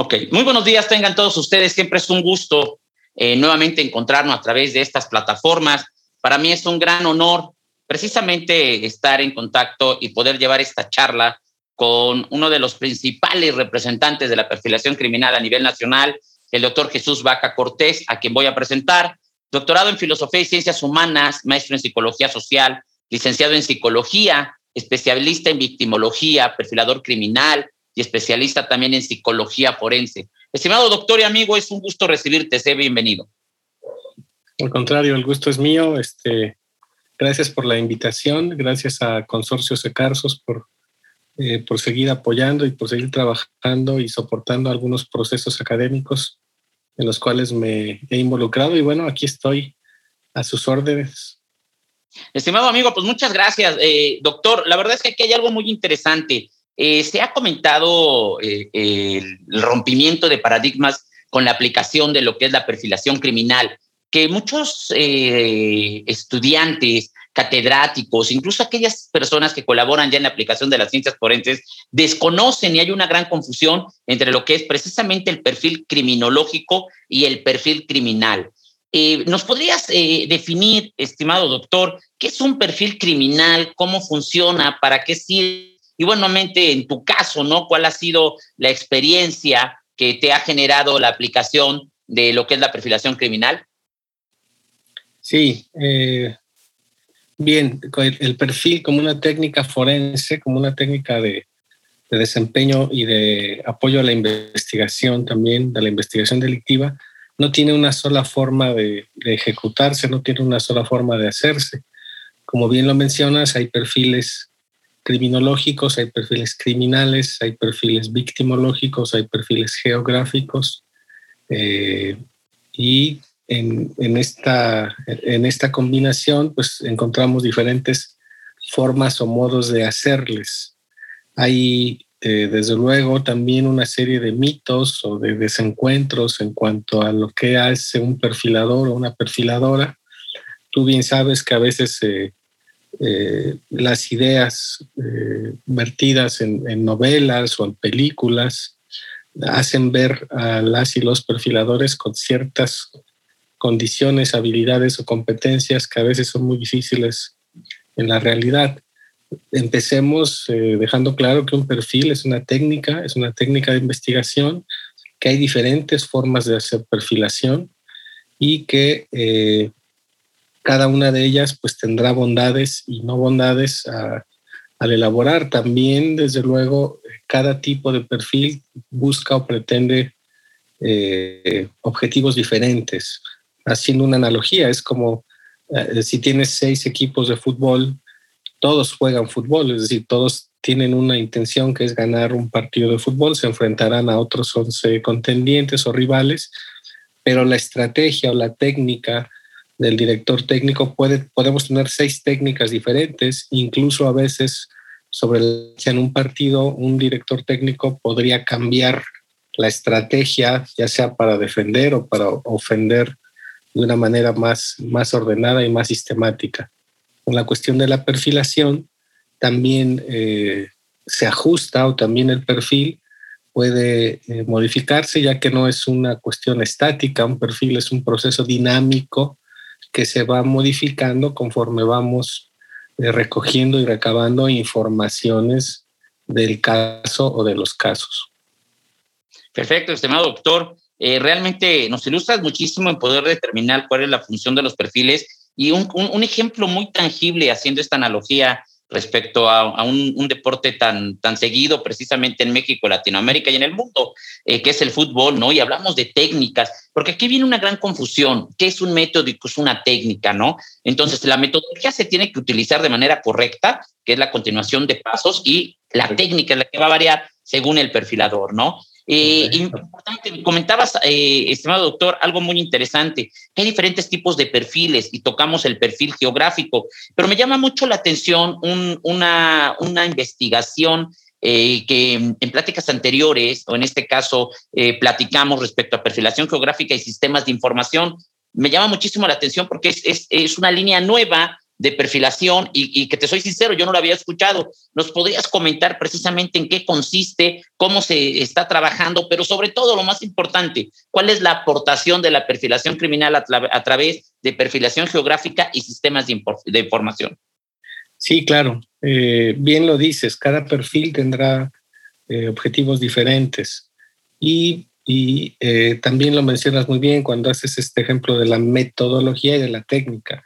Ok, muy buenos días tengan todos ustedes. Siempre es un gusto eh, nuevamente encontrarnos a través de estas plataformas. Para mí es un gran honor precisamente estar en contacto y poder llevar esta charla con uno de los principales representantes de la perfilación criminal a nivel nacional, el doctor Jesús Vaca Cortés, a quien voy a presentar. Doctorado en Filosofía y Ciencias Humanas, maestro en Psicología Social, licenciado en Psicología, especialista en victimología, perfilador criminal, y especialista también en psicología forense. Estimado doctor y amigo, es un gusto recibirte, sé bienvenido. Al contrario, el gusto es mío. Este, gracias por la invitación, gracias a Consorcio Secarsos por, eh, por seguir apoyando y por seguir trabajando y soportando algunos procesos académicos en los cuales me he involucrado. Y bueno, aquí estoy a sus órdenes. Estimado amigo, pues muchas gracias. Eh, doctor, la verdad es que aquí hay algo muy interesante. Eh, se ha comentado eh, el rompimiento de paradigmas con la aplicación de lo que es la perfilación criminal, que muchos eh, estudiantes, catedráticos, incluso aquellas personas que colaboran ya en la aplicación de las ciencias forenses, desconocen y hay una gran confusión entre lo que es precisamente el perfil criminológico y el perfil criminal. ¿Nos podrías definir, estimado doctor, qué es un perfil criminal, cómo funciona, para qué sirve? Y buenamente, en tu caso, ¿no? ¿Cuál ha sido la experiencia que te ha generado la aplicación de lo que es la perfilación criminal? Sí, eh, bien, el, perfil como una técnica forense, como una técnica de, desempeño y de apoyo a la investigación también, de la investigación delictiva, no tiene una sola forma de, de, ejecutarse, no tiene una sola forma de hacerse. Como bien lo mencionas, hay perfiles criminológicos, hay perfiles criminales, hay perfiles victimológicos, hay perfiles geográficos. Eh, y en, esta, en esta combinación, pues encontramos diferentes formas o modos de hacerles. Hay, eh, desde luego, también una serie de mitos o de desencuentros en cuanto a lo que hace un perfilador o una perfiladora. Tú bien sabes que a veces se eh, las ideas eh, vertidas en, novelas o en películas hacen ver a las y los perfiladores con ciertas condiciones, habilidades o competencias que a veces son muy difíciles en la realidad. Empecemos eh, dejando claro que un perfil es una técnica, es una técnica de investigación, que hay diferentes formas de hacer perfilación y que cada una de ellas pues tendrá bondades y no bondades al elaborar. También, desde luego, cada tipo de perfil busca o pretende eh, objetivos diferentes. Haciendo una analogía, es como eh, si tienes seis equipos de fútbol, todos juegan fútbol, es decir, todos tienen una intención que es ganar un partido de fútbol, se enfrentarán a otros 11 contendientes o rivales, pero la estrategia o la técnica del director técnico, puede, podemos tener seis técnicas diferentes, incluso a veces sobre el, en un partido un director técnico podría cambiar la estrategia, ya sea para defender o para ofender de una manera más, más ordenada y más sistemática. Con la cuestión de la perfilación, también eh, se ajusta o también el perfil puede eh, modificarse, ya que no es una cuestión estática, un perfil es un proceso dinámico que se va modificando conforme vamos eh, recogiendo y recabando informaciones del caso o de los casos. Perfecto, estimado doctor. Eh, realmente nos ilustras muchísimo en poder determinar cuál es la función de los perfiles y un, un ejemplo muy tangible haciendo esta analogía respecto a, un, deporte tan, tan seguido precisamente en México, Latinoamérica y en el mundo, eh, que es el fútbol, ¿no? Y hablamos de técnicas, porque aquí viene una gran confusión. ¿Qué es un método y qué es una técnica, no? Entonces, la metodología se tiene que utilizar de manera correcta, que es la continuación de pasos, y la técnica es la que va a variar según el perfilador, ¿no? Eh, importante, comentabas, eh, estimado doctor, algo muy interesante, que hay diferentes tipos de perfiles y tocamos el perfil geográfico, pero me llama mucho la atención una, una investigación eh, que en pláticas anteriores, o en este caso eh, platicamos respecto a perfilación geográfica y sistemas de información, me llama muchísimo la atención porque es, es, es una línea nueva de perfilación y, que te soy sincero, yo no lo había escuchado. ¿Nos podrías comentar precisamente en qué consiste, cómo se está trabajando, pero sobre todo lo más importante, cuál es la aportación de la perfilación criminal a, través de perfilación geográfica y sistemas de, información? Sí, claro. Eh, bien lo dices, cada perfil tendrá eh, objetivos diferentes y eh, también lo mencionas muy bien cuando haces este ejemplo de la metodología y de la técnica.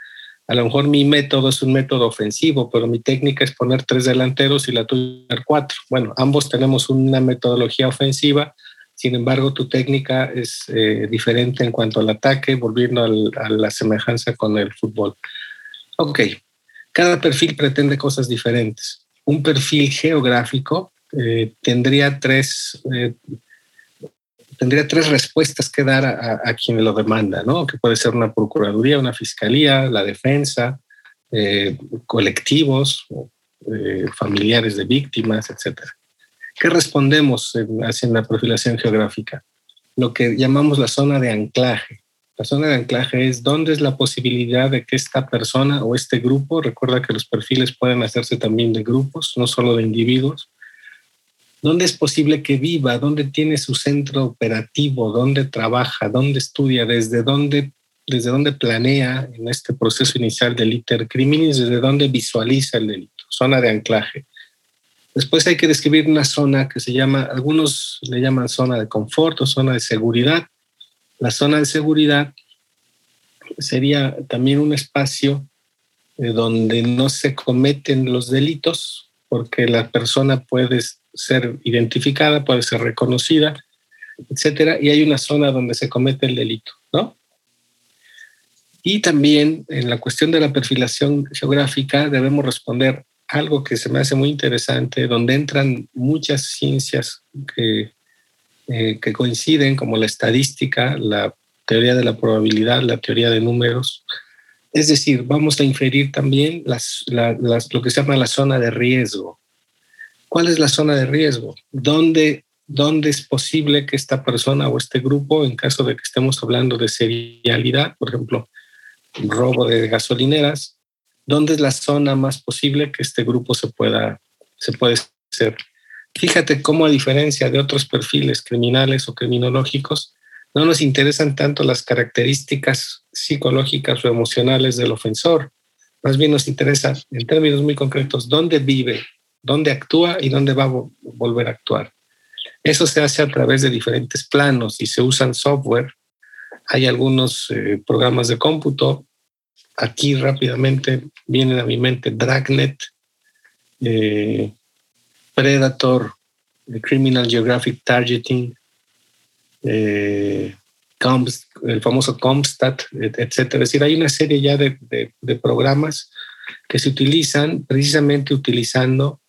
A lo mejor mi método es un método ofensivo, pero mi técnica es poner tres delanteros y la tuya cuatro. Bueno, ambos tenemos una metodología ofensiva, sin embargo, tu técnica es eh, diferente en cuanto al ataque, volviendo a la semejanza con el fútbol. Ok, cada perfil pretende cosas diferentes. Un perfil geográfico eh, tendría tres tendría tres respuestas que dar a, quien lo demanda, ¿no? Que puede ser una procuraduría, una fiscalía, la defensa, eh, colectivos, eh, familiares de víctimas, etc. ¿Qué respondemos en, la perfilación geográfica? Lo que llamamos la zona de anclaje. La zona de anclaje es dónde es la posibilidad de que esta persona o este grupo, recuerda que los perfiles pueden hacerse también de grupos, no solo de individuos, ¿Dónde es posible que viva? ¿Dónde tiene su centro operativo? ¿Dónde trabaja? ¿Dónde estudia? ¿Desde dónde, desde dónde planea en este proceso inicial del iter criminis? ¿Desde dónde visualiza el delito? Zona de anclaje. Después hay que describir una zona que se llama, algunos le llaman zona de confort o zona de seguridad. La zona de seguridad sería también un espacio eh, donde no se cometen los delitos porque la persona puede ser identificada, puede ser reconocida, etcétera, y hay una zona donde se comete el delito, ¿no? Y también en la cuestión de la perfilación geográfica debemos responder algo que se me hace muy interesante, donde entran muchas ciencias que, eh, que coinciden, como la estadística, la teoría de la probabilidad, la teoría de números. Es decir, vamos a inferir también lo que se llama la zona de riesgo. ¿Cuál es la zona de riesgo? ¿Dónde, ¿Dónde es posible que esta persona o este grupo, en caso de que estemos hablando de serialidad, por ejemplo, robo de gasolineras, dónde es la zona más posible que este grupo se pueda, se puede hacer? Fíjate cómo a diferencia de otros perfiles criminales o criminológicos, no nos interesan tanto las características psicológicas o emocionales del ofensor. Más bien nos interesa, en términos muy concretos, dónde vive, dónde actúa y dónde va a volver a actuar. Eso se hace a través de diferentes planos y se usan software. Hay algunos eh, programas de cómputo. Aquí rápidamente vienen a mi mente Dragnet, eh, Predator, eh, Criminal Geographic Targeting, el famoso Comstat, etcétera. Es decir, hay una serie ya de, de programas que se utilizan precisamente utilizando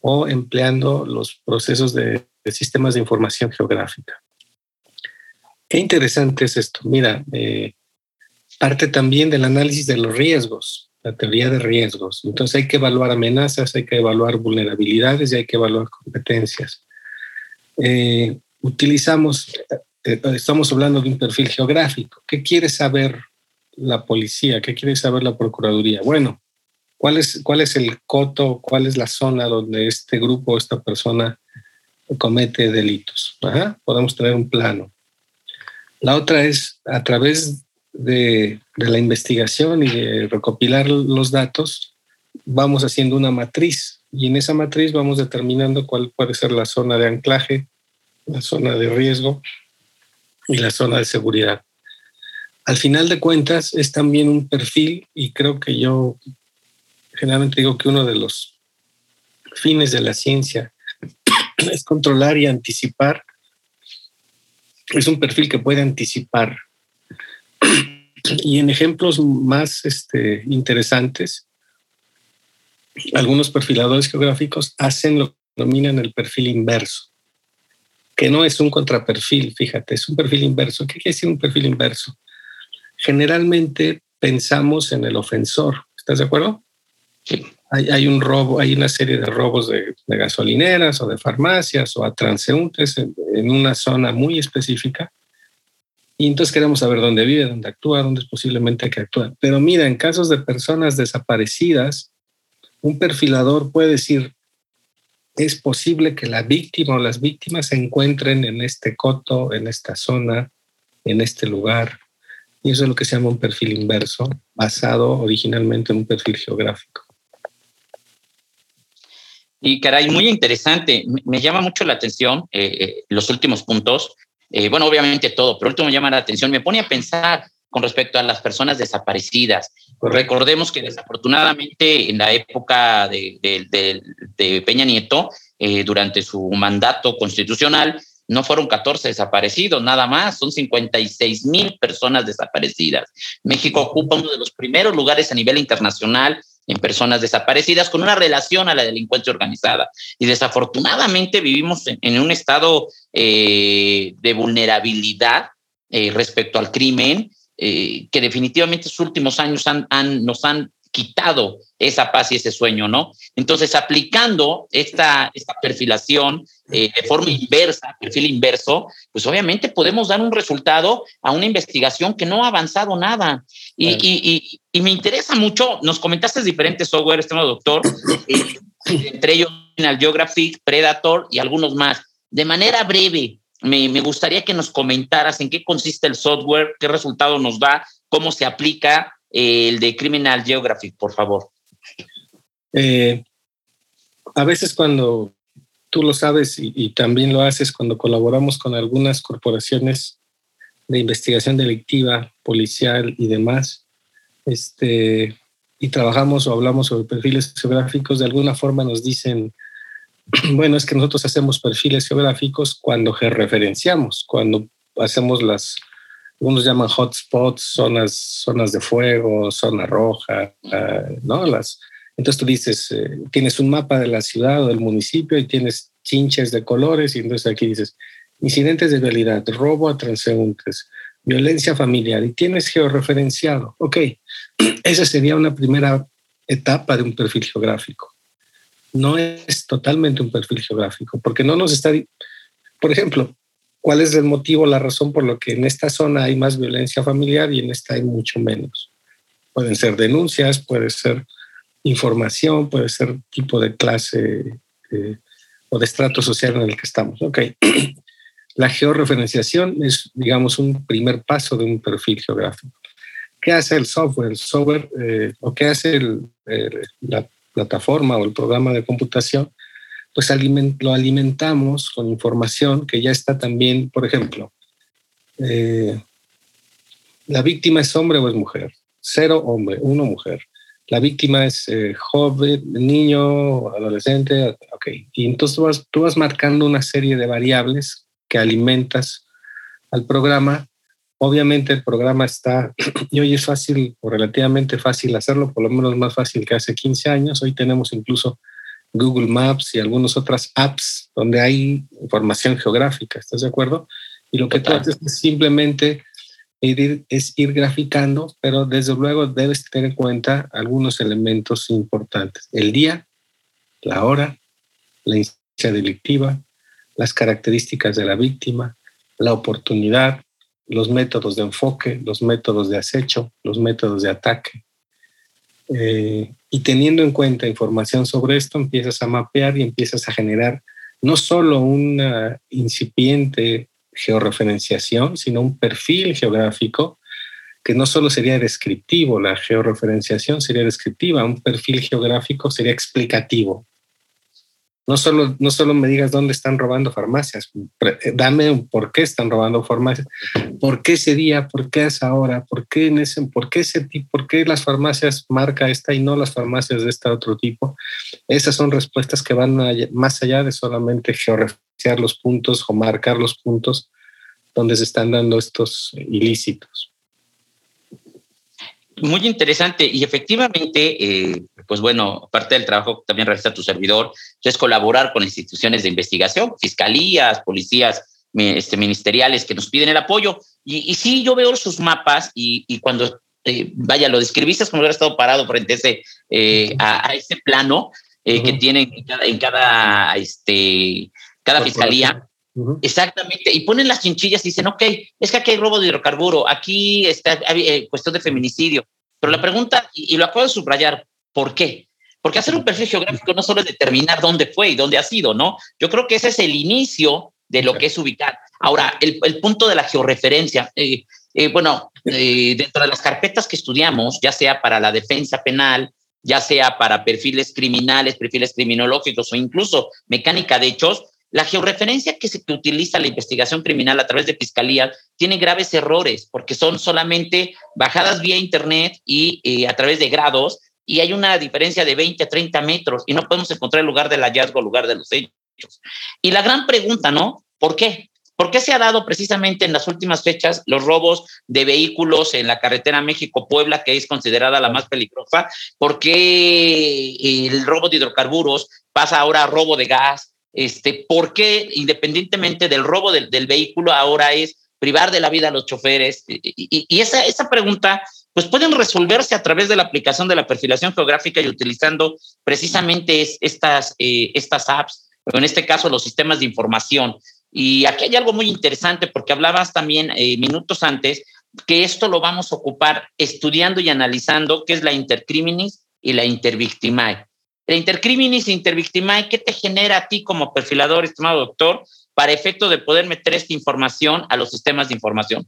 o empleando los procesos de, sistemas de información geográfica. Qué interesante es esto. Mira, eh, parte también del análisis de los riesgos, la teoría de riesgos. Entonces hay que evaluar amenazas, hay que evaluar vulnerabilidades y hay que evaluar competencias. Eh, utilizamos, eh, estamos hablando de un perfil geográfico. ¿Qué quiere saber la policía? ¿Qué quiere saber la Procuraduría? Bueno, ¿Cuál es, cuál es el coto, cuál es la zona donde este grupo, esta persona comete delitos? podemos tener un plano. La otra es a través de, de, la investigación y de recopilar los datos, vamos haciendo una matriz y en esa matriz vamos determinando cuál puede ser la zona de anclaje, la zona de riesgo y la zona de seguridad. Al final de cuentas es también un perfil y creo que yo generalmente digo que uno de los fines de la ciencia es controlar y anticipar. Es un perfil que puede anticipar. Y en ejemplos más este, interesantes, algunos perfiladores geográficos hacen lo que denominan el perfil inverso, que no es un contraperfil, fíjate, es un perfil inverso. ¿Qué quiere decir un perfil inverso? Generalmente pensamos en el ofensor, ¿estás de acuerdo? Hay, un robo, hay una serie de robos de, gasolineras o de farmacias o a transeúntes en, una zona muy específica. Y entonces queremos saber dónde vive, dónde actúa, dónde es posiblemente que actúa. Pero mira, en casos de personas desaparecidas, un perfilador puede decir, es posible que la víctima o las víctimas se encuentren en este coto, en esta zona, en este lugar. Y eso es lo que se llama un perfil inverso, basado originalmente en un perfil geográfico. Y caray, muy interesante. Me llama mucho la atención eh, eh, los últimos puntos. Eh, bueno, obviamente todo, pero último me llama la atención, me pone a pensar con respecto a las personas desaparecidas. Recordemos que desafortunadamente en la época de, de, Peña Nieto, eh, durante su mandato constitucional, no fueron 14 desaparecidos, nada más, son 56 mil personas desaparecidas. México ocupa uno de los primeros lugares a nivel internacional en personas desaparecidas con una relación a la delincuencia organizada. Y desafortunadamente vivimos en, un estado eh, de vulnerabilidad eh, respecto al crimen, eh, que definitivamente sus últimos años nos han quitado esa paz y ese sueño, ¿no? Entonces, aplicando esta, esta perfilación de forma inversa, perfil inverso, pues obviamente podemos dar un resultado a una investigación que no ha avanzado nada. Y, y, me interesa mucho, nos comentaste diferentes software, este doctor, eh, entre ellos Geographic, Predator y algunos más. De manera breve, me, me, gustaría que nos comentaras en qué consiste el software, qué resultado nos da, cómo se aplica eh, el de Criminal Geographic, por favor. Eh, a veces cuando tú lo sabes y, también lo haces cuando colaboramos con algunas corporaciones de investigación delictiva, policial y demás, este, y trabajamos o hablamos sobre perfiles geográficos, de alguna forma nos dicen, bueno, es que nosotros hacemos perfiles geográficos cuando georreferenciamos, cuando hacemos las, algunos llaman hotspots, zonas, zonas de fuego, zona roja, ah, ¿no? Las, entonces tú dices, eh, tienes un mapa de la ciudad o del municipio y tienes chinches de colores y entonces aquí dices, incidentes de vialidad, robo a transeúntes, violencia familiar y tienes georreferenciado. Ok, esa sería una primera etapa de un perfil geográfico. No es totalmente un perfil geográfico, porque no nos está, por ejemplo, ¿cuál es el motivo, la razón por lo que en esta zona hay más violencia familiar y en esta hay mucho menos? Pueden ser denuncias, puede ser información, puede ser tipo de clase eh, o de estrato social en el que estamos. Ok, La georreferenciación es, digamos, un primer paso de un perfil geográfico. ¿Qué hace el software? El software eh, o qué hace la plataforma o el programa de computación, pues lo alimentamos con información que ya está también, por ejemplo, eh, la víctima es hombre o es mujer, cero hombre, uno mujer. La víctima es eh, joven, niño, adolescente, ok. Y entonces vas, tú vas marcando una serie de variables que alimentas al programa. Obviamente el programa está, y hoy es fácil o relativamente fácil hacerlo, por lo menos más fácil que hace 15 años. Hoy tenemos incluso Google Maps y algunas otras apps donde hay información geográfica, ¿estás de acuerdo? Y lo que tú haces es simplemente ir, es ir graficando, pero desde luego debes tener en cuenta algunos elementos importantes. El día, la hora, la instancia delictiva, las características de la víctima, la oportunidad, los métodos de enfoque, los métodos de acecho, los métodos de ataque. Eh, y teniendo en cuenta información sobre esto, empiezas a mapear y empiezas a generar no solo una incipiente georreferenciación, sino un perfil geográfico que no solo sería descriptivo, la georreferenciación sería descriptiva, un perfil geográfico sería explicativo no solo, no solo me digas dónde están robando farmacias, dame un por qué están robando farmacias, por qué ese día, por qué esa hora, por qué, en ese, por qué ese por qué las farmacias marca esta y no las farmacias de este otro tipo. Esas son respuestas que van más allá de solamente georreferenciar los puntos o marcar los puntos donde se están dando estos ilícitos. Muy interesante y efectivamente, eh, pues bueno, parte del trabajo que también realiza tu servidor es colaborar con instituciones de investigación, fiscalías, policías este, ministeriales que nos piden el apoyo. Y, sí, yo veo sus mapas y, cuando, eh, vaya, lo describiste como hubiera estado parado frente a ese, eh, a, ese plano que tienen en cada, este, cada fiscalía. Exactamente, y ponen las chinchillas y dicen, ok, es que aquí hay robo de hidrocarburo, aquí está eh, cuestión de feminicidio. Pero la pregunta, y, lo acabo de subrayar, ¿por qué? Porque hacer un perfil geográfico no solo es determinar dónde fue y dónde ha sido, ¿no? Yo creo que ese es el inicio de lo que es ubicar. Ahora, el, punto de la georreferencia. Eh, eh, bueno, dentro de las carpetas que estudiamos, ya sea para la defensa penal, ya sea para perfiles criminales, perfiles criminológicos o incluso mecánica de hechos, la georreferencia que se utiliza en la investigación criminal a través de fiscalía tiene graves errores porque son solamente bajadas vía internet y eh, a través de grados y hay una diferencia de 20 a 30 metros y no podemos encontrar el lugar del hallazgo, el lugar de los hechos. Y la gran pregunta, ¿no? ¿Por qué? ¿Por qué se ha dado precisamente en las últimas fechas los robos de vehículos en la carretera México-Puebla, que es considerada la más peligrosa? ¿Por qué el robo de hidrocarburos pasa ahora a robo de gas? Este, ¿Por qué, independientemente del robo del, vehículo, ahora es privar de la vida a los choferes? Y, esa, esa pregunta, pues pueden resolverse a través de la aplicación de la perfilación geográfica y utilizando precisamente estas, eh, estas apps, en este caso los sistemas de información. Y aquí hay algo muy interesante porque hablabas también eh, minutos antes que esto lo vamos a ocupar estudiando y analizando qué es la intercriminis y la intervictimae. La intercriminis intervictimae, ¿qué te genera a ti como perfilador, estimado doctor, para efecto de poder meter esta información a los sistemas de información?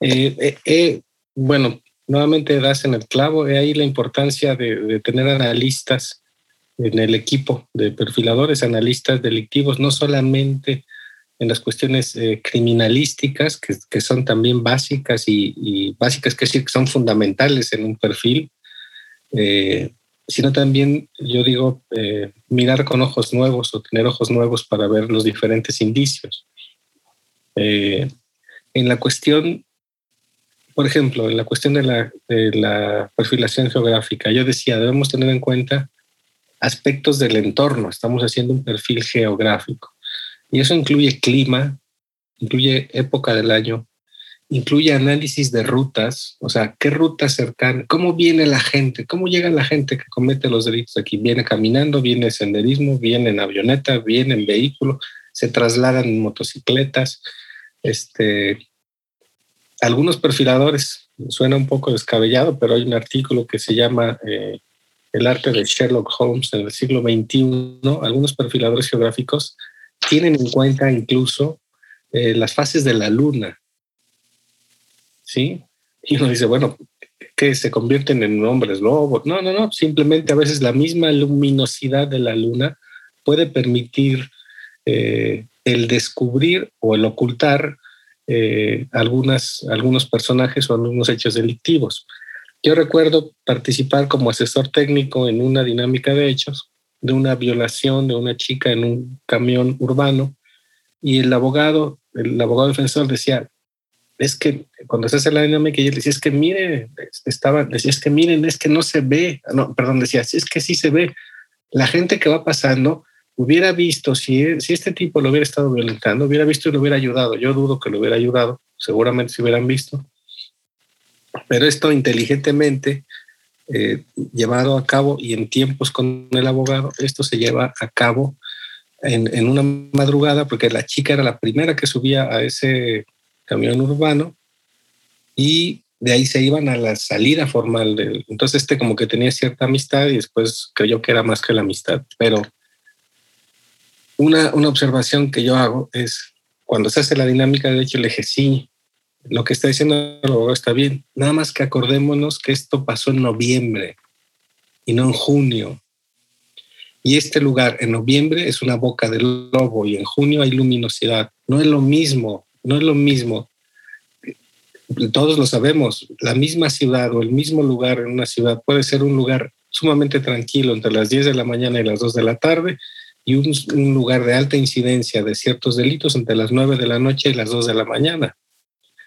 Eh, eh, bueno, nuevamente das en el clavo, ahí la importancia de, de tener analistas en el equipo de perfiladores, analistas delictivos, no solamente en las cuestiones eh, criminalísticas, que, son también básicas y, básicas, que decir que son fundamentales en un perfil, eh, sino también, yo digo, eh, mirar con ojos nuevos o tener ojos nuevos para ver los diferentes indicios. en la cuestión, por ejemplo, en la cuestión de la perfilación geográfica, yo decía, debemos tener en cuenta aspectos del entorno, estamos haciendo un perfil geográfico. Y eso incluye clima, incluye época del año, incluye análisis de rutas, o sea, qué rutas cercanas, cómo viene la gente, cómo llega la gente que comete los delitos aquí. Viene caminando, viene senderismo, viene en avioneta, viene en vehículo, se trasladan en motocicletas. Este, algunos perfiladores, suena un poco descabellado, pero hay un artículo que se llama eh, el arte de Sherlock Holmes en el siglo XXI, algunos perfiladores geográficos tienen en cuenta incluso eh, las fases de la luna. ¿Sí? Y uno dice, bueno, que se convierten en hombres lobos. No, no, no. Simplemente a veces la misma luminosidad de la luna puede permitir eh, el descubrir o el ocultar eh, algunas, algunos personajes o algunos hechos delictivos. Yo recuerdo participar como asesor técnico en una dinámica de hechos de una violación de una chica en un camión urbano y el abogado, el abogado defensor decía, es que cuando se hace la dinámica y él decía, es que mire, estaba, decía, es que miren, es que no se ve, no, perdón, decía, es que sí se ve. La gente que va pasando hubiera visto, si, si este tipo lo hubiera estado violentando, hubiera visto y lo hubiera ayudado. Yo dudo que lo hubiera ayudado, seguramente si hubieran visto. Pero esto inteligentemente eh, llevado a cabo y en tiempos con el abogado, esto se lleva a cabo en, en, una madrugada porque la chica era la primera que subía a ese camión urbano y de ahí se iban a la salida formal. Entonces este como que tenía cierta amistad y después creyó que era más que la amistad. Pero una, una observación que yo hago es cuando se hace la dinámica, de hecho le dije, sí, lo que está diciendo el abogado está bien. Nada más que acordémonos que esto pasó en noviembre y no en junio. Y este lugar en noviembre es una boca del lobo y en junio hay luminosidad. No es lo mismo, no es lo mismo. Todos lo sabemos, la misma ciudad o el mismo lugar en una ciudad puede ser un lugar sumamente tranquilo entre las 10 de la mañana y las 2 de la tarde y un, lugar de alta incidencia de ciertos delitos entre las 9 de la noche y las 2 de la mañana.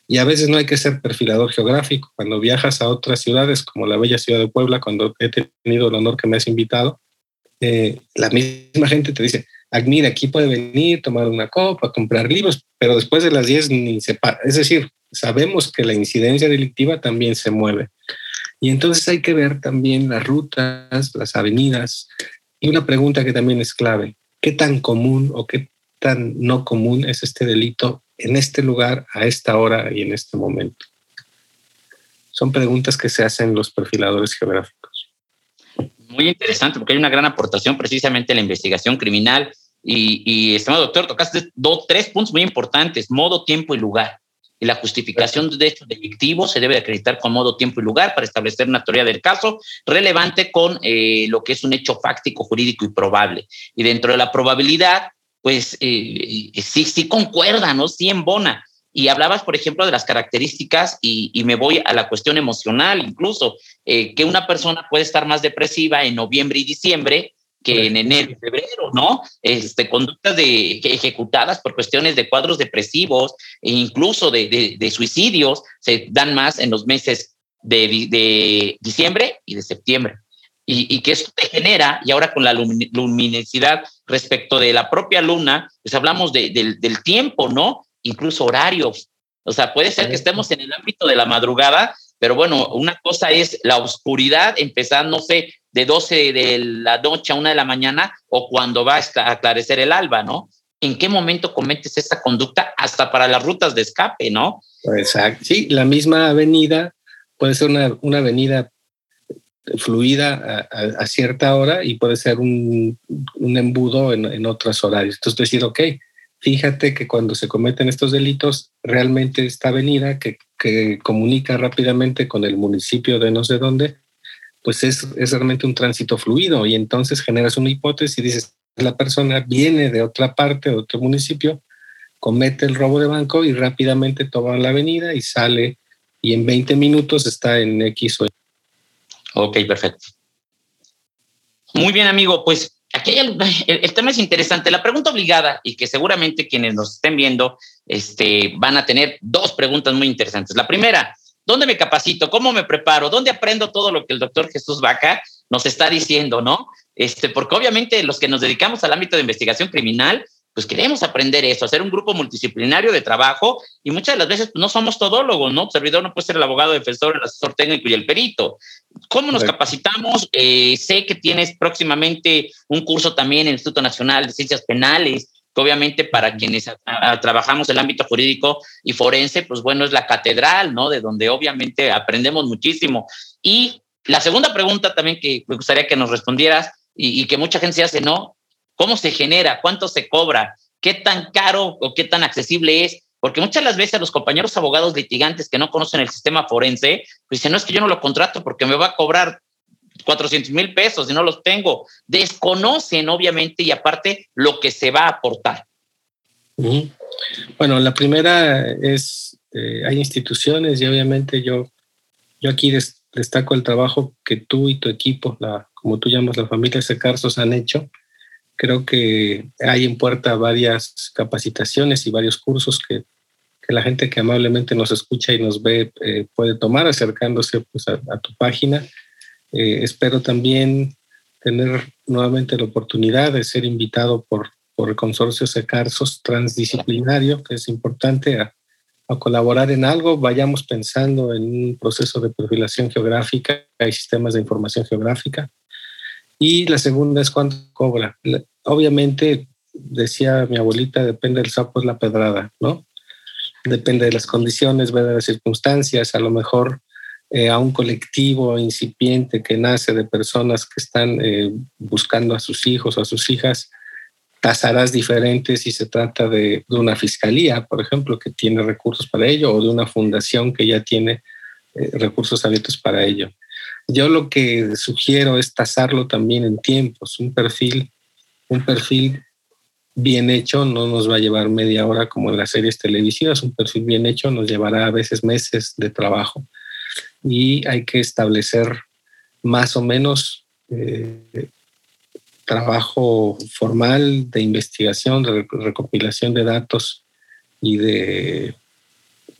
Y a veces no hay que ser perfilador geográfico. Cuando viajas a otras ciudades, como la bella ciudad de Puebla, cuando he tenido el honor que me has invitado, eh, la misma gente te dice, mira, aquí puede venir, tomar una copa, comprar libros, pero después de las 10 ni se para. Es decir, sabemos que la incidencia delictiva también se mueve. Y entonces hay que ver también las rutas, las avenidas. Y una pregunta que también es clave, qué tan común o qué tan no común es este delito en este lugar, a esta hora y en este momento. Son preguntas que se hacen los perfiladores geográficos. Muy interesante, porque hay una gran aportación precisamente en la investigación criminal. Y, y estimado doctor, tocaste dos, tres puntos muy importantes, modo, tiempo y lugar y la justificación de hecho delictivo se debe acreditar con modo, tiempo y lugar para establecer una teoría del caso relevante con eh, lo que es un hecho fáctico, jurídico y probable. Y dentro de la probabilidad, pues eh, sí, sí concuerda, ¿no? Sí embona. Y hablabas, por ejemplo, de las características y, y me voy a la cuestión emocional, incluso, que una persona puede estar más depresiva en noviembre y diciembre que en enero y febrero, ¿no? Este, conductas de, ejecutadas por cuestiones de cuadros depresivos e incluso de, de, suicidios se dan más en los meses de, de diciembre y de septiembre. Y, y, que esto te genera, y ahora con la luminosidad respecto de la propia luna, pues hablamos del, del tiempo, ¿no? Incluso horarios. O sea, puede ser que estemos en el ámbito de la madrugada, pero bueno, una cosa es la oscuridad, empezar, no sé, de 12 de la noche a 1 de la mañana o cuando va a aclarecer el alba, ¿no? ¿En qué momento cometes esa conducta hasta para las rutas de escape, ¿no? Exacto. Sí, la misma avenida puede ser una, una avenida fluida a, cierta hora y puede ser un, un embudo en, en, otros horarios. Entonces, decir, ok, fíjate que cuando se cometen estos delitos, realmente esta avenida que, comunica rápidamente con el municipio de no sé dónde, pues es, es realmente un tránsito fluido y entonces generas una hipótesis y dices, la persona viene de otra parte, de otro municipio, comete el robo de banco y rápidamente toma la avenida y sale y en 20 minutos está en X o Y. Ok, perfecto. Muy bien, amigo. Pues aquí el, el, tema es interesante. La pregunta obligada y que seguramente quienes nos estén viendo este, van a tener dos preguntas muy interesantes. La primera, ¿Dónde me capacito? ¿Cómo me preparo? ¿Dónde aprendo todo lo que el doctor Jesús Vaca nos está diciendo, no? Este, porque obviamente los que nos dedicamos al ámbito de investigación criminal, pues queremos aprender eso, hacer un grupo multidisciplinario de trabajo y muchas de las veces pues, no somos todólogos, ¿no? El servidor no puede ser el abogado defensor, el asesor técnico y el perito. ¿Cómo nos capacitamos? Eh, sé que tienes próximamente un curso también en el Instituto Nacional de Ciencias Penales obviamente para quienes trabajamos el ámbito jurídico y forense, pues bueno, es la catedral, ¿no? De donde obviamente aprendemos muchísimo. Y la segunda pregunta también que me gustaría que nos respondieras y, que mucha gente se hace, ¿no? ¿Cómo se genera? ¿Cuánto se cobra? ¿Qué tan caro o qué tan accesible es? Porque muchas las veces los compañeros abogados litigantes que no conocen el sistema forense, pues dicen, no es que yo no lo contrato porque me va a cobrar 400 mil pesos y no los tengo. Desconocen, obviamente, y aparte lo que se va a aportar. Bueno, la primera es, eh, hay instituciones y obviamente yo, yo aquí destaco el trabajo que tú y tu equipo, la, como tú llamas la familia Secarsos, han hecho. Creo que hay en puerta varias capacitaciones y varios cursos que, que la gente que amablemente nos escucha y nos ve eh, puede tomar acercándose pues, a, a tu página eh, espero también tener nuevamente la oportunidad de ser invitado por, por el consorcio Secarsos transdisciplinario, que es importante a, colaborar en algo. Vayamos pensando en un proceso de perfilación geográfica y sistemas de información geográfica. Y la segunda es cuánto cobra. Obviamente, decía mi abuelita, depende del sapo es la pedrada, ¿no? Depende de las condiciones, de las circunstancias. A lo mejor eh, a un colectivo incipiente que nace de personas que están eh, buscando a sus hijos o a sus hijas, tasarás diferentes si se trata de, de, una fiscalía, por ejemplo, que tiene recursos para ello, o de una fundación que ya tiene eh, recursos abiertos para ello. Yo lo que sugiero es tasarlo también en tiempos, un perfil, un perfil bien hecho no nos va a llevar media hora como en las series televisivas, un perfil bien hecho nos llevará a veces meses de trabajo. Y hay que establecer más o menos eh, trabajo formal de investigación, de recopilación de datos y de,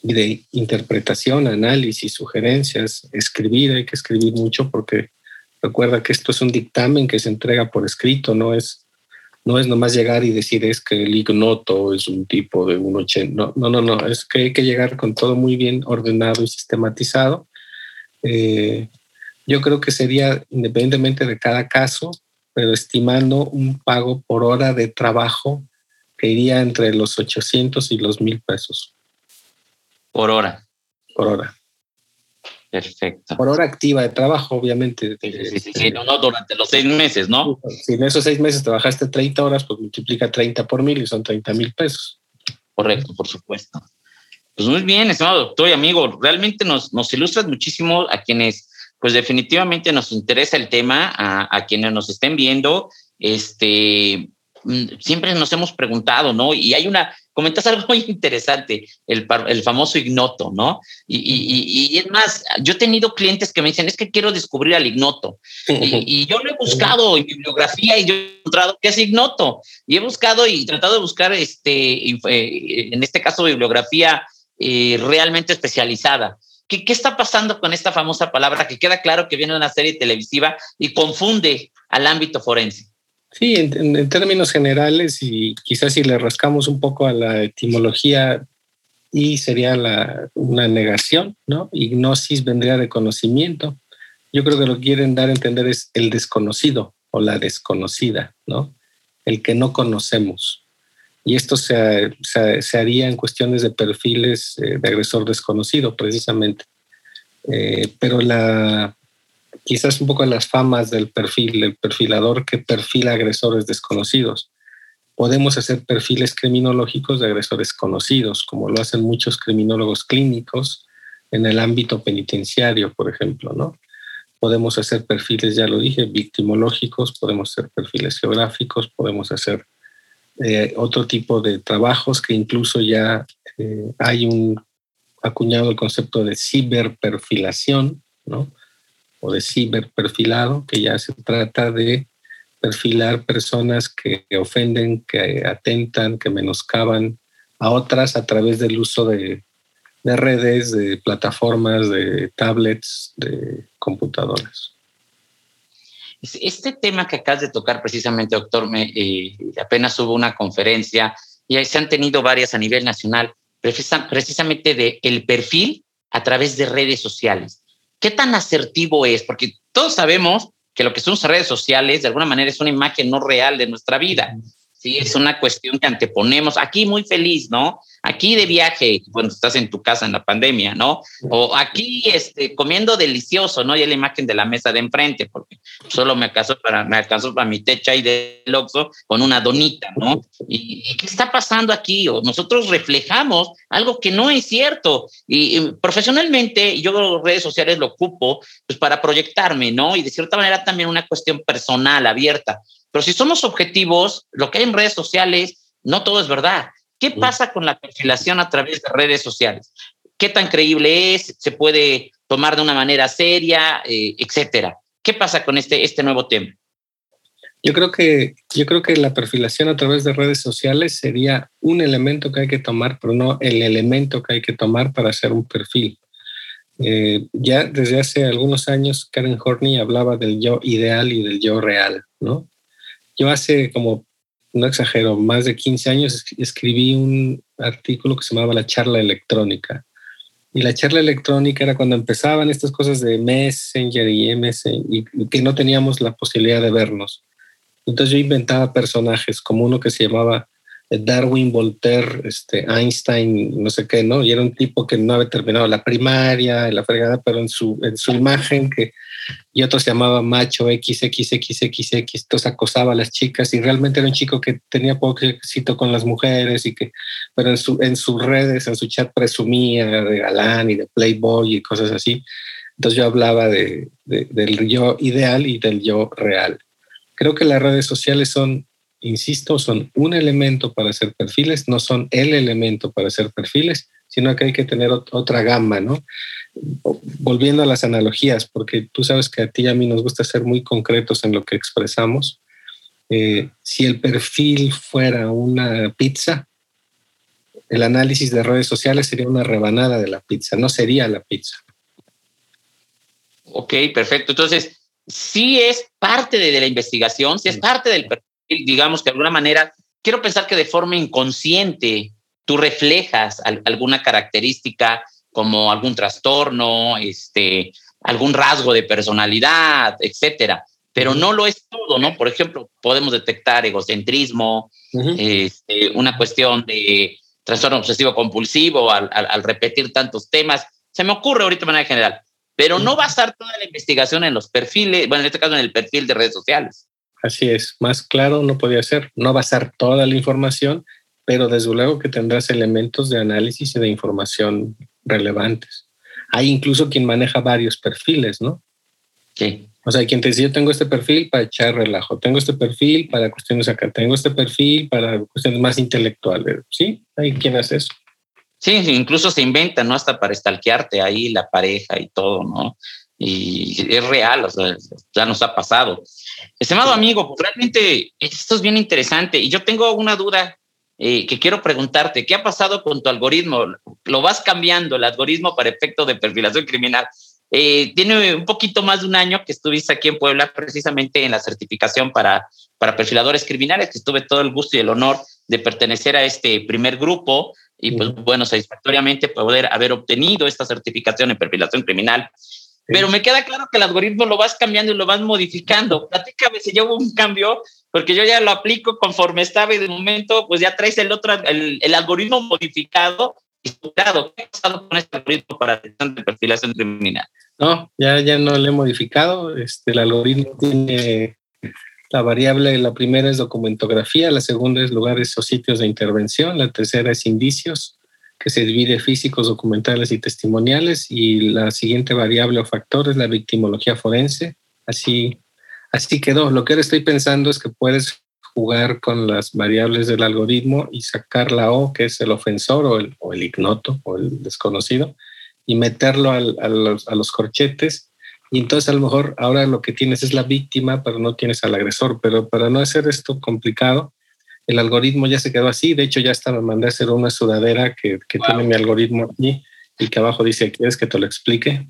de interpretación, análisis, sugerencias, escribir, hay que escribir mucho porque recuerda que esto es un dictamen que se entrega por escrito, no es, no es nomás llegar y decir es que el ignoto es un tipo de un 80, no, no, no, no, es que hay que llegar con todo muy bien ordenado y sistematizado eh, yo creo que sería, independientemente de cada caso, pero estimando un pago por hora de trabajo que iría entre los 800 y los 1000 pesos. Por hora. Por hora. Perfecto. Por hora activa de trabajo, obviamente. Sí, sí, sí, no, no, durante los seis meses, ¿no? Si en esos seis meses trabajaste 30 horas, pues multiplica 30 por mil y son 30 mil pesos. Correcto, por supuesto. Pues muy bien, estimado doctor y amigo, realmente nos, nos ilustras muchísimo a quienes, pues definitivamente nos interesa el tema, a, a quienes nos estén viendo, este, mm, siempre nos hemos preguntado, ¿no? Y hay una, comentas algo muy interesante, el, famoso ignoto, ¿no? Y, es más, yo he tenido clientes que me dicen, es que quiero descubrir al ignoto. y, yo lo he buscado en bibliografía y yo he encontrado que es ignoto. Y he buscado y tratado de buscar, este, eh, en este caso, bibliografía eh, realmente especializada. ¿Qué, ¿Qué está pasando con esta famosa palabra que queda claro que viene de una serie televisiva y confunde al ámbito forense? Sí, en, términos generales y quizás si le rascamos un poco a la etimología y sería la, una negación, ¿no? Ignosis vendría de conocimiento. Yo creo que lo que quieren dar a entender es el desconocido o la desconocida, ¿no? El que no conocemos. Y esto se, se, haría en cuestiones de perfiles eh, de agresor desconocido, precisamente. Eh, pero la, quizás un poco las famas del perfil, el perfilador que perfila agresores desconocidos. Podemos hacer perfiles criminológicos de agresores conocidos, como lo hacen muchos criminólogos clínicos en el ámbito penitenciario, por ejemplo, ¿no? Podemos hacer perfiles, ya lo dije, victimológicos, podemos hacer perfiles geográficos, podemos hacer eh, otro tipo de trabajos que incluso ya eh, hay un acuñado el concepto de ciberperfilación, ¿no? O de ciberperfilado, que ya se trata de perfilar personas que ofenden, que atentan, que menoscaban a otras a través del uso de, redes, de plataformas, de tablets, de computadoras. Este tema que acabas de tocar precisamente, doctor, me, eh, apenas hubo una conferencia y ahí se han tenido varias a nivel nacional, precisamente de perfil a través de redes sociales. ¿Qué tan asertivo es? Porque todos sabemos que lo que son redes sociales de alguna manera es una imagen no real de nuestra vida. Sí, es una cuestión que anteponemos. Aquí muy feliz, ¿no? Aquí de viaje, cuando estás en tu casa en la pandemia, ¿no? O aquí este, comiendo delicioso, ¿no? Y la imagen de la mesa de enfrente, porque solo me alcanzó para, me alcanzó para mi techa y de Oxxo con una donita, ¿no? ¿Y, qué está pasando aquí? O nosotros reflejamos algo que no es cierto. Y, profesionalmente, yo redes sociales lo ocupo pues, para proyectarme, ¿no? Y de cierta manera también una cuestión personal, abierta. Pero si somos objetivos, lo que hay en redes sociales, no todo es verdad. ¿Qué pasa con la perfilación a través de redes sociales? ¿Qué tan creíble es? ¿Se puede tomar de una manera seria, eh, etcétera? ¿Qué pasa con este, este nuevo tema? Yo creo, que, yo creo que la perfilación a través de redes sociales sería un elemento que hay que tomar, pero no el elemento que hay que tomar para hacer un perfil. Eh, ya desde hace algunos años, Karen Horney hablaba del yo ideal y del yo real, ¿no? Yo hace como, no exagero, más de 15 años escribí un artículo que se llamaba La charla electrónica. Y la charla electrónica era cuando empezaban estas cosas de Messenger y MS y que no teníamos la posibilidad de vernos. Entonces yo inventaba personajes como uno que se llamaba Darwin, Voltaire, este, Einstein, no sé qué, ¿no? Y era un tipo que no había terminado la primaria, la fregada, pero en su, en su imagen, que, y otro se llamaba Macho XXXXX, entonces acosaba a las chicas y realmente era un chico que tenía poco éxito con las mujeres y que, pero en, su, en sus redes, en su chat presumía de galán y de playboy y cosas así. Entonces yo hablaba de, del yo ideal y del yo real. Creo que las redes sociales son insisto, son un elemento para hacer perfiles, no son el elemento para hacer perfiles, sino que hay que tener otra gama, ¿no? Volviendo a las analogías, porque tú sabes que a ti y a mí nos gusta ser muy concretos en lo que expresamos. Eh, si el perfil fuera una pizza, el análisis de redes sociales sería una rebanada de la pizza, no sería la pizza. Ok, perfecto. Entonces, sí es parte de, la investigación, sí es parte del perfil digamos que de alguna manera, quiero pensar que de forma inconsciente tú reflejas alguna característica como algún trastorno, este, algún rasgo de personalidad, etcétera. pero no lo es todo, ¿no? Por ejemplo, podemos detectar egocentrismo, este, una cuestión de trastorno obsesivo compulsivo al, repetir tantos temas. Se me ocurre ahorita de manera general, pero no basar toda la investigación en los perfiles, bueno, en este caso en el perfil de redes sociales. Así es, más claro no podía ser, no basar toda la información, pero desde luego que tendrás elementos de análisis y de información relevantes. Hay incluso quien maneja varios perfiles, ¿no? Sí. O sea, quien te dice, yo tengo este perfil para echar relajo, tengo este perfil para cuestiones acá, tengo este perfil para cuestiones más intelectuales. Sí, hay quien hace eso. Sí, incluso se inventa, ¿no? Hasta para estalquearte ahí la pareja y todo, ¿no? Y es real, o sea, ya nos ha pasado. Estimado amigo, pues realmente esto es bien interesante y yo tengo una duda eh, que quiero preguntarte, ¿qué ha pasado con tu algoritmo? ¿Lo vas cambiando el algoritmo para efecto de perfilación criminal? Eh, tiene un poquito más de un año que estuviste aquí en Puebla precisamente en la certificación para, para perfiladores criminales, que estuve todo el gusto y el honor de pertenecer a este primer grupo y pues bueno, satisfactoriamente poder haber obtenido esta certificación en perfilación criminal. Pero me queda claro que el algoritmo lo vas cambiando y lo vas modificando. Platícame si hubo un cambio, porque yo ya lo aplico conforme estaba y de momento pues ya traes el otro, el, el algoritmo modificado ¿Qué ha pasado con este algoritmo para de perfilación criminal? No, ya, ya no lo he modificado. Este, el algoritmo tiene la variable, la primera es documentografía, la segunda es lugares o sitios de intervención, la tercera es indicios, que se divide físicos, documentales y testimoniales, y la siguiente variable o factor es la victimología forense. Así, así quedó. Lo que ahora estoy pensando es que puedes jugar con las variables del algoritmo y sacar la O, que es el ofensor o el, o el ignoto o el desconocido, y meterlo a, los, a, los, corchetes. Y entonces a lo mejor ahora lo que tienes es la víctima, pero no tienes al agresor. Pero para no hacer esto complicado, el algoritmo ya se quedó así. De hecho, ya hasta me mandé a hacer una sudadera que, que tiene mi algoritmo aquí y que abajo dice, ¿quieres que te lo explique?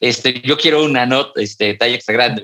Este, yo quiero una nota, este, talla extra grande.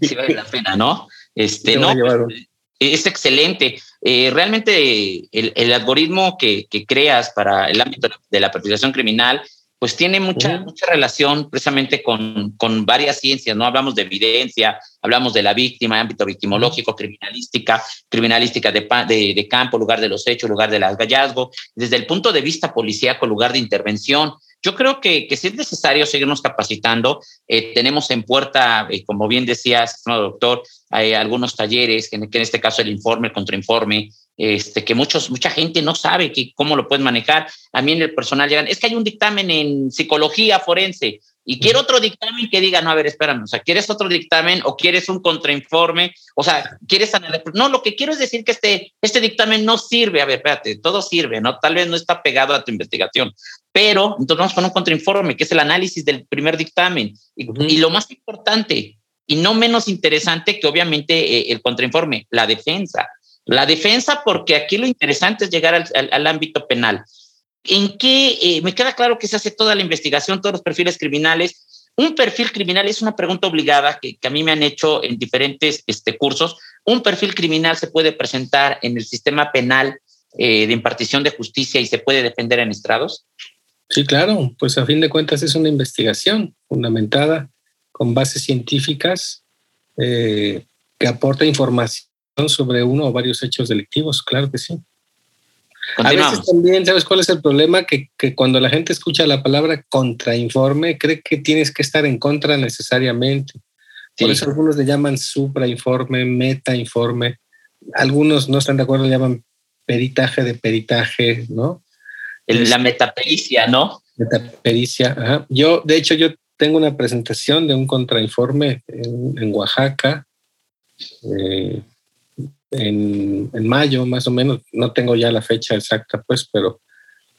Si vale la pena, ¿no? Este, no, pues, es excelente. Eh, realmente el, algoritmo que, creas para el ámbito de la perfilación criminal, pues tiene mucha, mucha relación precisamente con, con, varias ciencias, ¿no? Hablamos de evidencia, hablamos de la víctima, ámbito victimológico, criminalística, criminalística de, de, de campo, lugar de los hechos, lugar del hallazgo, desde el punto de vista policíaco, lugar de intervención, yo creo que, que si es necesario seguirnos capacitando, eh, tenemos en puerta, eh, como bien decía, estimado doctor, hay algunos talleres, que en, este caso el informe, el contrainforme, este, que muchos, mucha gente no sabe que, cómo lo pueden manejar. A mí en el personal llegan, es que hay un dictamen en psicología forense y quiero otro dictamen que diga, no, a ver, espérame, o sea, ¿quieres otro dictamen o quieres un contrainforme? O sea, ¿quieres No, lo que quiero es decir que este, este dictamen no sirve. A ver, espérate, todo sirve, ¿no? Tal vez no está pegado a tu investigación, pero entonces vamos con un contrainforme, que es el análisis del primer dictamen. Y, lo más importante, y no menos interesante que obviamente eh, el contrainforme, la defensa. La defensa, porque aquí lo interesante es llegar al ámbito penal en qué, eh, me queda claro que se hace toda la investigación, todos los perfiles criminales. Un perfil criminal es una pregunta obligada que, a mí me han hecho en diferentes este, cursos. ¿Un perfil criminal se puede presentar en el sistema penal eh, de impartición de justicia y se puede defender en estrados? Sí, claro, pues a fin de cuentas es una investigación fundamentada con bases científicas eh, que aporta información sobre uno o varios hechos delictivos, claro que sí. A veces también, ¿sabes cuál es el problema? Que, que, cuando la gente escucha la palabra contrainforme, cree que tienes que estar en contra necesariamente. Por eso algunos le llaman suprainforme, metainforme. Algunos no están de acuerdo, le llaman peritaje de peritaje, ¿no? la este, metapericia, ¿no? Metapericia, ajá. Yo, de hecho, yo tengo una presentación de un contrainforme en, en Oaxaca. Eh, en, mayo, más o menos, no tengo ya la fecha exacta, pues, pero,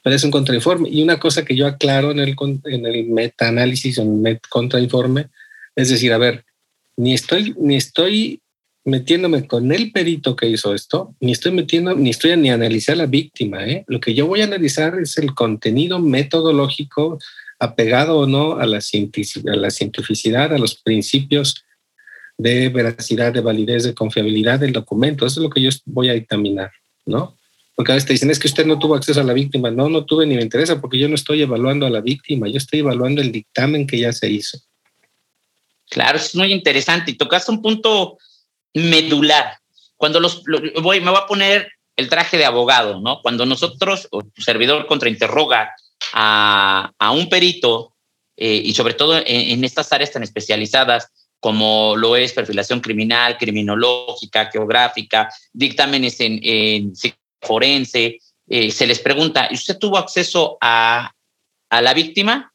pero es un contrainforme. Y una cosa que yo aclaro en el, en el metaanálisis o en el contrainforme, es decir, a ver, ni estoy, ni estoy metiéndome con el perito que hizo esto, ni estoy metiendo, ni estoy ni analizar la víctima. ¿eh? Lo que yo voy a analizar es el contenido metodológico apegado o no a la, a la cientificidad, a los principios de veracidad, de validez, de confiabilidad del documento. Eso es lo que yo voy a dictaminar, ¿no? Porque a veces te dicen, es que usted no tuvo acceso a la víctima. No, no tuve ni me interesa porque yo no estoy evaluando a la víctima, yo estoy evaluando el dictamen que ya se hizo. Claro, es muy interesante y tocaste un punto medular. Cuando los, voy, me voy a poner el traje de abogado, ¿no? Cuando nosotros, o tu servidor contrainterroga a, a un perito, eh, y sobre todo en, estas áreas tan especializadas como lo es perfilación criminal, criminológica, geográfica, dictámenes en, en forense, eh, se les pregunta, ¿y usted tuvo acceso a, a la víctima?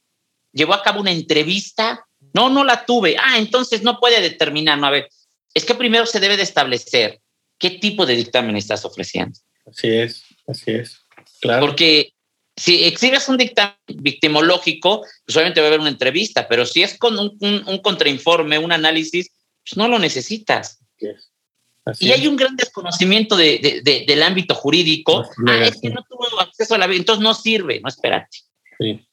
¿Llevó a cabo una entrevista? No, no la tuve. Ah, entonces no puede determinar. No, a ver, es que primero se debe de establecer qué tipo de dictamen estás ofreciendo. Así es, así es. Claro. Porque si exhibes un dictamen victimológico, pues obviamente va a haber una entrevista, pero si es con un, un, contrainforme, un análisis, pues no lo necesitas. y hay un gran desconocimiento de, de, del ámbito jurídico. ah, es que no tuvo acceso a la entonces no sirve, no espérate. Sí.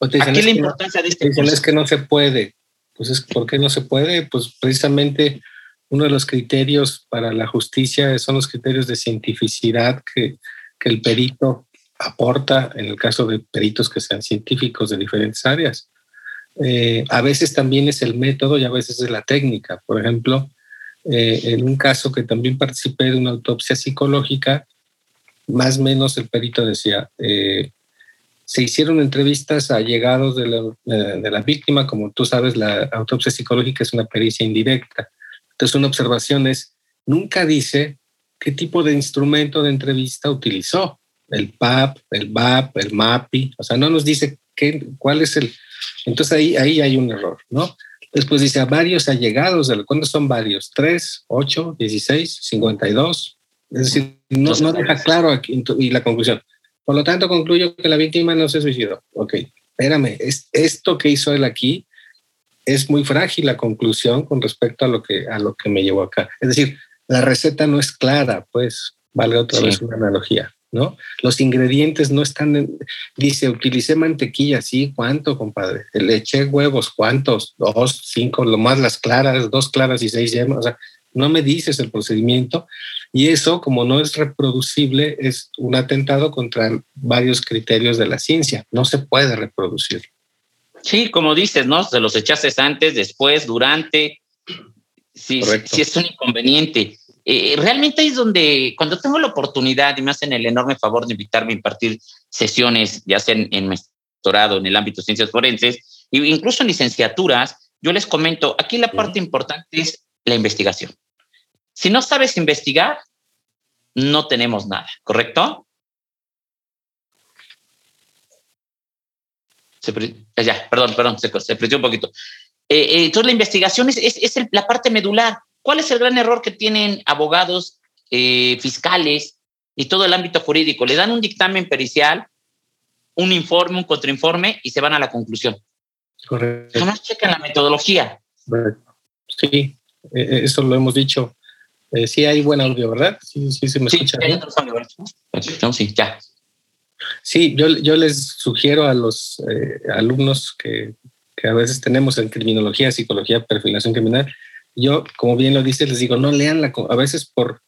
Aquí la importancia de este dicen, es que no se puede. Pues es, ¿por qué no se puede? Pues precisamente uno de los criterios para la justicia son los criterios de cientificidad que, que el perito aporta en el caso de peritos que sean científicos de diferentes áreas. Eh, a veces también es el método y a veces es la técnica. Por ejemplo, eh, en un caso que también participé de una autopsia psicológica, más o menos el perito decía, eh, se hicieron entrevistas a llegados de la, de la, víctima, como tú sabes, la autopsia psicológica es una pericia indirecta. Entonces, una observación es, nunca dice qué tipo de instrumento de entrevista utilizó el PAP, el BAP, el MAPI, o sea, no nos dice qué, cuál es el... Entonces ahí, ahí hay un error, ¿no? Después dice a varios allegados, ¿cuántos son varios? ¿Tres, ocho, dieciséis, cincuenta y dos? Es decir, no, no deja claro aquí y la conclusión. Por lo tanto, concluyo que la víctima no se suicidó. Ok, espérame, es, esto que hizo él aquí es muy frágil la conclusión con respecto a lo que, a lo que me llevó acá. Es decir, la receta no es clara, pues, vale otra vez una analogía. ¿No? Los ingredientes no están, dice, utilicé mantequilla, sí, ¿cuánto, compadre? Le eché huevos, ¿cuántos? Dos, cinco, lo más las claras, dos claras y seis yemas, o sea, no me dices el procedimiento y eso, como no es reproducible, es un atentado contra varios criterios de la ciencia, no se puede reproducir. Sí, como dices, ¿no? Se los echaste antes, después, durante, sí, sí es un inconveniente. Eh, realmente es donde, cuando tengo la oportunidad y me hacen el enorme favor de invitarme a impartir sesiones, ya sea en, en doctorado, en el ámbito de ciencias forenses, e incluso en licenciaturas, yo les comento, aquí la parte importante es la investigación. Si no sabes investigar, no tenemos nada, ¿correcto? Se, ya, perdón, perdón, se, se un poquito. Eh, eh, entonces, la investigación es, es, es la parte medular. ¿Cuál es el gran error que tienen abogados, eh, fiscales y todo el ámbito jurídico? Le dan un dictamen pericial, un informe, un contrainforme y se van a la conclusión. Correcto. Jamás checan la metodología. Sí, e, e, eso lo hemos dicho. Eh, sí hay buen audio, ¿verdad? Sí, sí se me sí, escucha. Sí, sí, ya. Sí, yo, yo les sugiero a los eh, alumnos que, que, a veces tenemos en criminología, psicología, perfilación criminal, yo, como bien lo dice, les digo, no lean la, a veces por,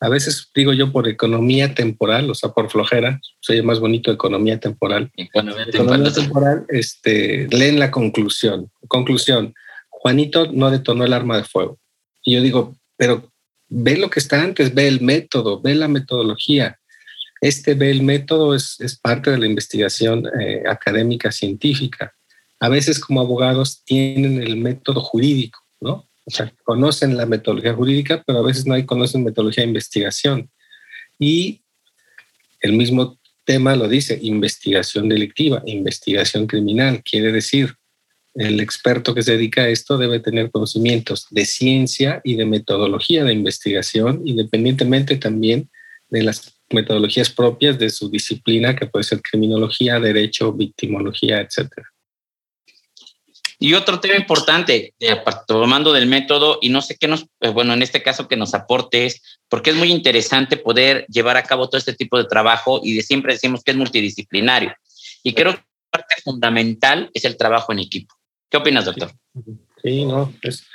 a veces digo yo por economía temporal, o sea, por flojera, soy más bonito economía temporal. Economía, economía temporal, este, leen la conclusión. Conclusión, Juanito no detonó el arma de fuego. Y yo digo, pero ve lo que está antes, ve el método, ve la metodología. Este ve el método es, es parte de la investigación eh, académica científica. A veces como abogados tienen el método jurídico, ¿no? O sea, conocen la metodología jurídica, pero a veces no conocen metodología de investigación. Y el mismo tema lo dice, investigación delictiva, investigación criminal. Quiere decir, el experto que se dedica a esto debe tener conocimientos de ciencia y de metodología de investigación, independientemente también de las metodologías propias de su disciplina, que puede ser criminología, derecho, victimología, etcétera. Y otro tema importante, tomando del método, y no sé qué nos, eh, bueno, en este caso que nos aportes, porque es muy interesante poder llevar a cabo todo este tipo de trabajo y de siempre decimos que es multidisciplinario. Y creo que parte fundamental es el trabajo en equipo. ¿Qué opinas, doctor? Sí, no, pues,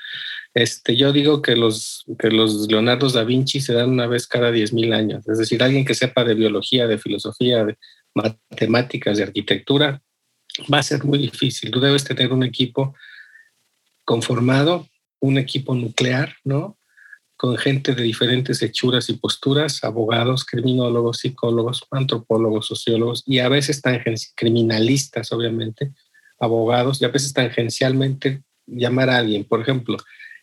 este, yo digo que los, que los Leonardo da Vinci se dan una vez cada 10.000 años. Es decir, alguien que sepa de biología, de filosofía, de matemáticas, de arquitectura, va a ser muy difícil. Tú debes tener un equipo conformado un equipo nuclear, ¿no? Con gente de diferentes hechuras y posturas, abogados, criminólogos, psicólogos, antropólogos, sociólogos y a veces criminalistas, obviamente, abogados, y a veces tangencialmente llamar a alguien. Por ejemplo,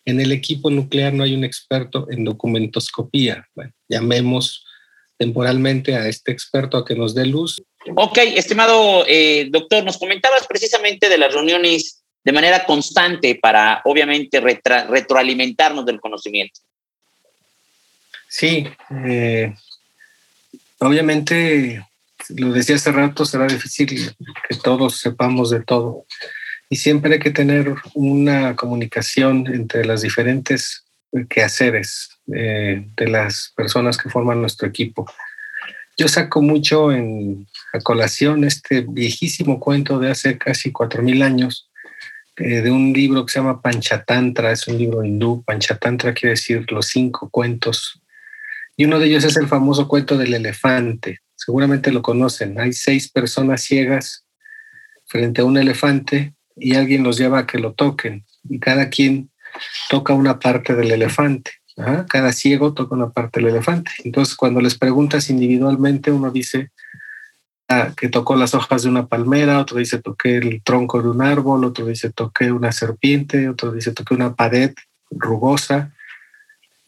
en el equipo nuclear no hay un experto en documentoscopía. Llamemos temporalmente a este experto a que nos dé luz. Ok, estimado eh, doctor, nos comentabas precisamente de las reuniones de manera constante para, obviamente, retroalimentarnos del conocimiento. Sí, eh, obviamente, lo decía hace rato, será difícil que todos sepamos de todo. Y siempre hay que tener una comunicación entre las diferentes quehaceres eh, de las personas que forman nuestro equipo. Yo saco mucho en a colación este viejísimo cuento de hace casi cuatro mil años eh, de un libro que se llama Panchatantra, es un libro hindú. Panchatantra quiere decir los cinco cuentos. Y uno de ellos es el famoso cuento del elefante. Seguramente lo conocen. Hay seis personas ciegas frente a un elefante y alguien los lleva a que lo toquen. Y cada quien toca una parte del elefante. Cada ciego toca una parte del elefante. Entonces, cuando les preguntas individualmente, uno dice, que tocó las hojas de una palmera, otro dice toqué el tronco de un árbol, otro dice toqué una serpiente, otro dice toqué una pared rugosa.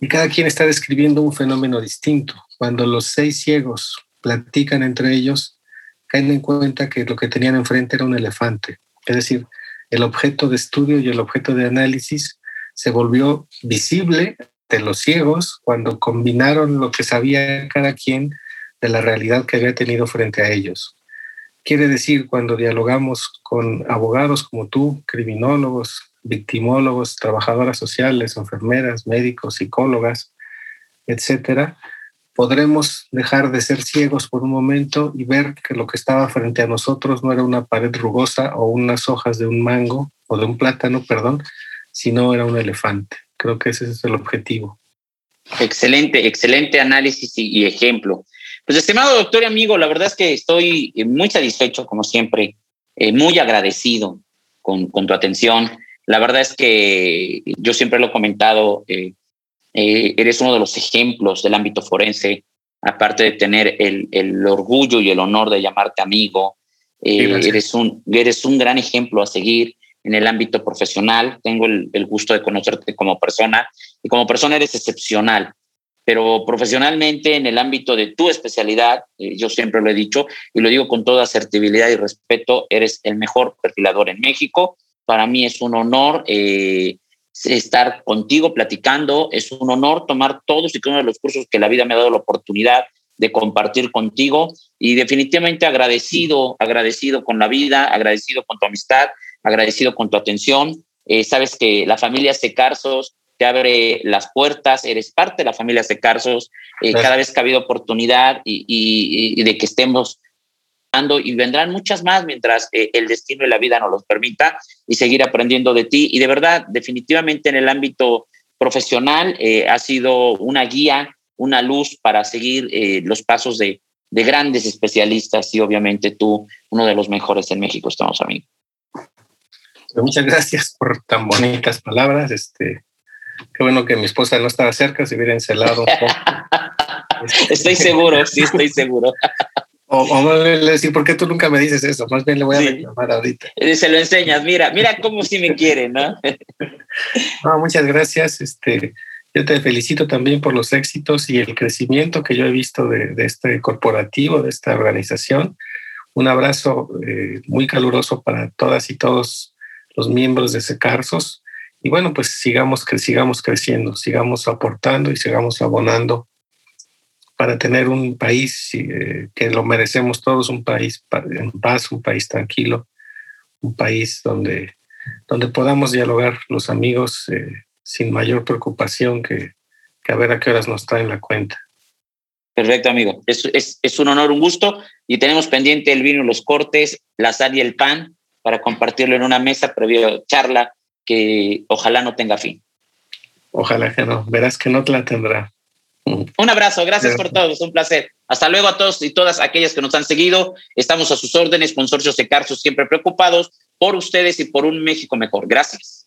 Y cada quien está describiendo un fenómeno distinto. Cuando los seis ciegos platican entre ellos, caen en cuenta que lo que tenían enfrente era un elefante. Es decir, el objeto de estudio y el objeto de análisis se volvió visible de los ciegos cuando combinaron lo que sabía cada quien de la realidad que había tenido frente a ellos. Quiere decir, cuando dialogamos con abogados como tú, criminólogos, victimólogos, trabajadoras sociales, enfermeras, médicos, psicólogas, etcétera, podremos dejar de ser ciegos por un momento y ver que lo que estaba frente a nosotros no era una pared rugosa o unas hojas de un mango o de un plátano, perdón, sino era un elefante. Creo que ese es el objetivo. Excelente, excelente análisis y, ejemplo. Pues estimado doctor y amigo, la verdad es que estoy eh, muy satisfecho, como siempre, eh, muy agradecido con, con, tu atención. La verdad es que yo siempre lo he comentado, eh, eres uno de los ejemplos del ámbito forense, aparte de tener el, el orgullo y el honor de llamarte amigo, eres, un, eres un gran ejemplo a seguir en el ámbito profesional. Tengo el, el gusto de conocerte como persona y como persona eres excepcional pero profesionalmente en el ámbito de tu especialidad, eh, yo siempre lo he dicho y lo digo con toda asertividad y respeto, eres el mejor perfilador en México. Para mí es un honor eh, estar contigo platicando, es un honor tomar todos y cada uno de los cursos que la vida me ha dado la oportunidad de compartir contigo y definitivamente agradecido, agradecido con la vida, agradecido con tu amistad, agradecido con tu atención. Eh, sabes que la familia Secarsos te abre las puertas, eres parte de la familia Secarsos, eh, cada vez que ha habido oportunidad y, de que estemos dando y vendrán muchas más mientras eh, el destino y la vida nos los permita y seguir aprendiendo de ti. Y de verdad, definitivamente en el ámbito profesional eh, ha sido una guía, una luz para seguir los pasos de, de grandes especialistas y obviamente tú, uno de los mejores en México, estamos amigos. Muchas gracias por tan bonitas palabras. Este, Qué bueno que mi esposa no estaba cerca, se hubiera encelado un poco. estoy seguro, sí, estoy seguro. O, o le decir, ¿por qué tú nunca me dices eso? Más bien le voy a reclamar ahorita. Se lo enseñas, mira, mira cómo sí me quiere, ¿no? no, muchas gracias. Este, yo te felicito también por los éxitos y el crecimiento que yo he visto de, este corporativo, de esta organización. Un abrazo eh, muy caluroso para todas y todos los miembros de Secarsos y bueno, pues sigamos, que sigamos creciendo, sigamos aportando y sigamos abonando para tener un país eh, que lo merecemos todos, un país en paz, un país tranquilo, un país donde, donde podamos dialogar los amigos eh, sin mayor preocupación que, que, a ver a qué horas nos traen la cuenta. Perfecto, amigo. Es, es, es un honor, un gusto. Y tenemos pendiente el vino, los cortes, la sal y el pan para compartirlo en una mesa previo charla que ojalá no tenga fin. Ojalá que no, verás que no te la tendrá. Un abrazo, gracias por todo, es un placer. Hasta luego a todos y todas aquellas que nos han seguido. Estamos a sus órdenes, consorcios de Carsos, siempre preocupados por ustedes y por un México mejor. Gracias.